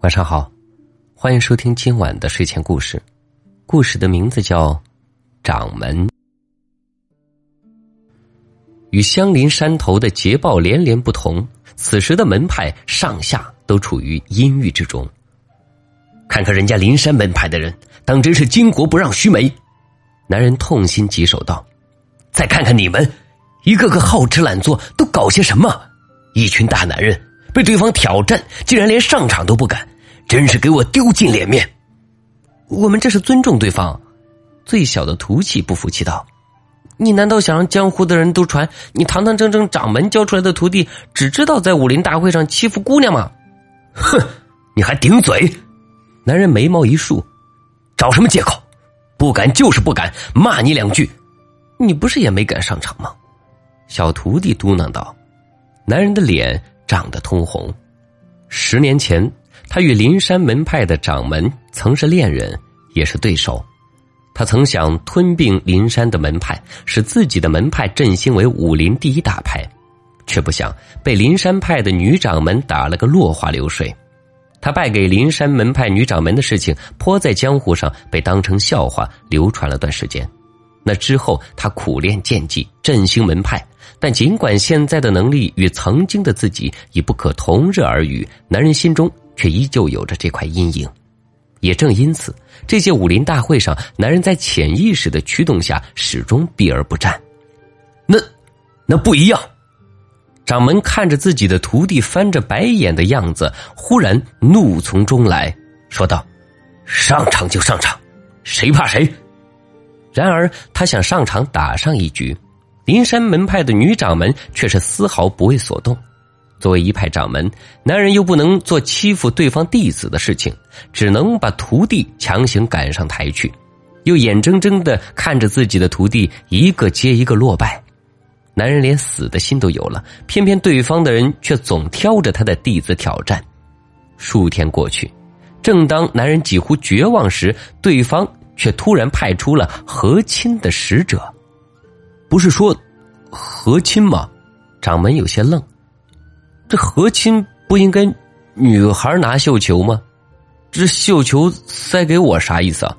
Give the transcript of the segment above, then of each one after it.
晚上好，欢迎收听今晚的睡前故事。故事的名字叫《掌门》。与相邻山头的捷报连连不同，此时的门派上下都处于阴郁之中。看看人家灵山门派的人，当真是巾帼不让须眉。男人痛心疾首道：“再看看你们，一个个好吃懒做，都搞些什么？一群大男人被对方挑战，竟然连上场都不敢。”真是给我丢尽脸面！我们这是尊重对方。最小的徒气不服气道：“你难道想让江湖的人都传你堂堂正正掌门教出来的徒弟，只知道在武林大会上欺负姑娘吗？”哼！你还顶嘴！男人眉毛一竖，找什么借口？不敢就是不敢，骂你两句。你不是也没敢上场吗？小徒弟嘟囔道。男人的脸涨得通红。十年前。他与灵山门派的掌门曾是恋人，也是对手。他曾想吞并灵山的门派，使自己的门派振兴为武林第一大派，却不想被灵山派的女掌门打了个落花流水。他败给灵山门派女掌门的事情，颇在江湖上，被当成笑话流传了段时间。那之后，他苦练剑技，振兴门派。但尽管现在的能力与曾经的自己已不可同日而语，男人心中。却依旧有着这块阴影，也正因此，这些武林大会上，男人在潜意识的驱动下，始终避而不战。那，那不一样。掌门看着自己的徒弟翻着白眼的样子，忽然怒从中来说道：“上场就上场，谁怕谁？”然而，他想上场打上一局，灵山门派的女掌门却是丝毫不为所动。作为一派掌门，男人又不能做欺负对方弟子的事情，只能把徒弟强行赶上台去，又眼睁睁的看着自己的徒弟一个接一个落败，男人连死的心都有了。偏偏对方的人却总挑着他的弟子挑战。数天过去，正当男人几乎绝望时，对方却突然派出了和亲的使者。不是说和亲吗？掌门有些愣。这和亲不应该女孩拿绣球吗？这绣球塞给我啥意思啊？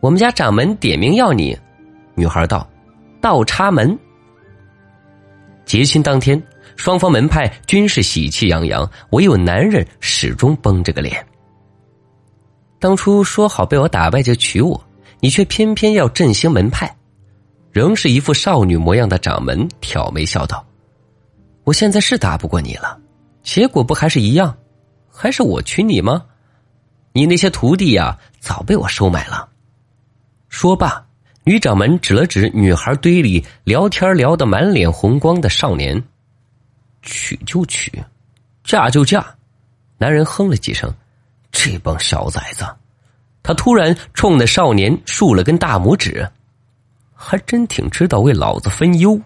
我们家掌门点名要你，女孩道：“倒插门。”结亲当天，双方门派均是喜气洋洋，唯有男人始终绷着个脸。当初说好被我打败就娶我，你却偏偏要振兴门派，仍是一副少女模样的掌门挑眉笑道。我现在是打不过你了，结果不还是一样？还是我娶你吗？你那些徒弟呀，早被我收买了。说罢，女掌门指了指女孩堆里聊天聊得满脸红光的少年：“娶就娶，嫁就嫁。”男人哼了几声：“这帮小崽子！”他突然冲那少年竖了根大拇指：“还真挺知道为老子分忧。”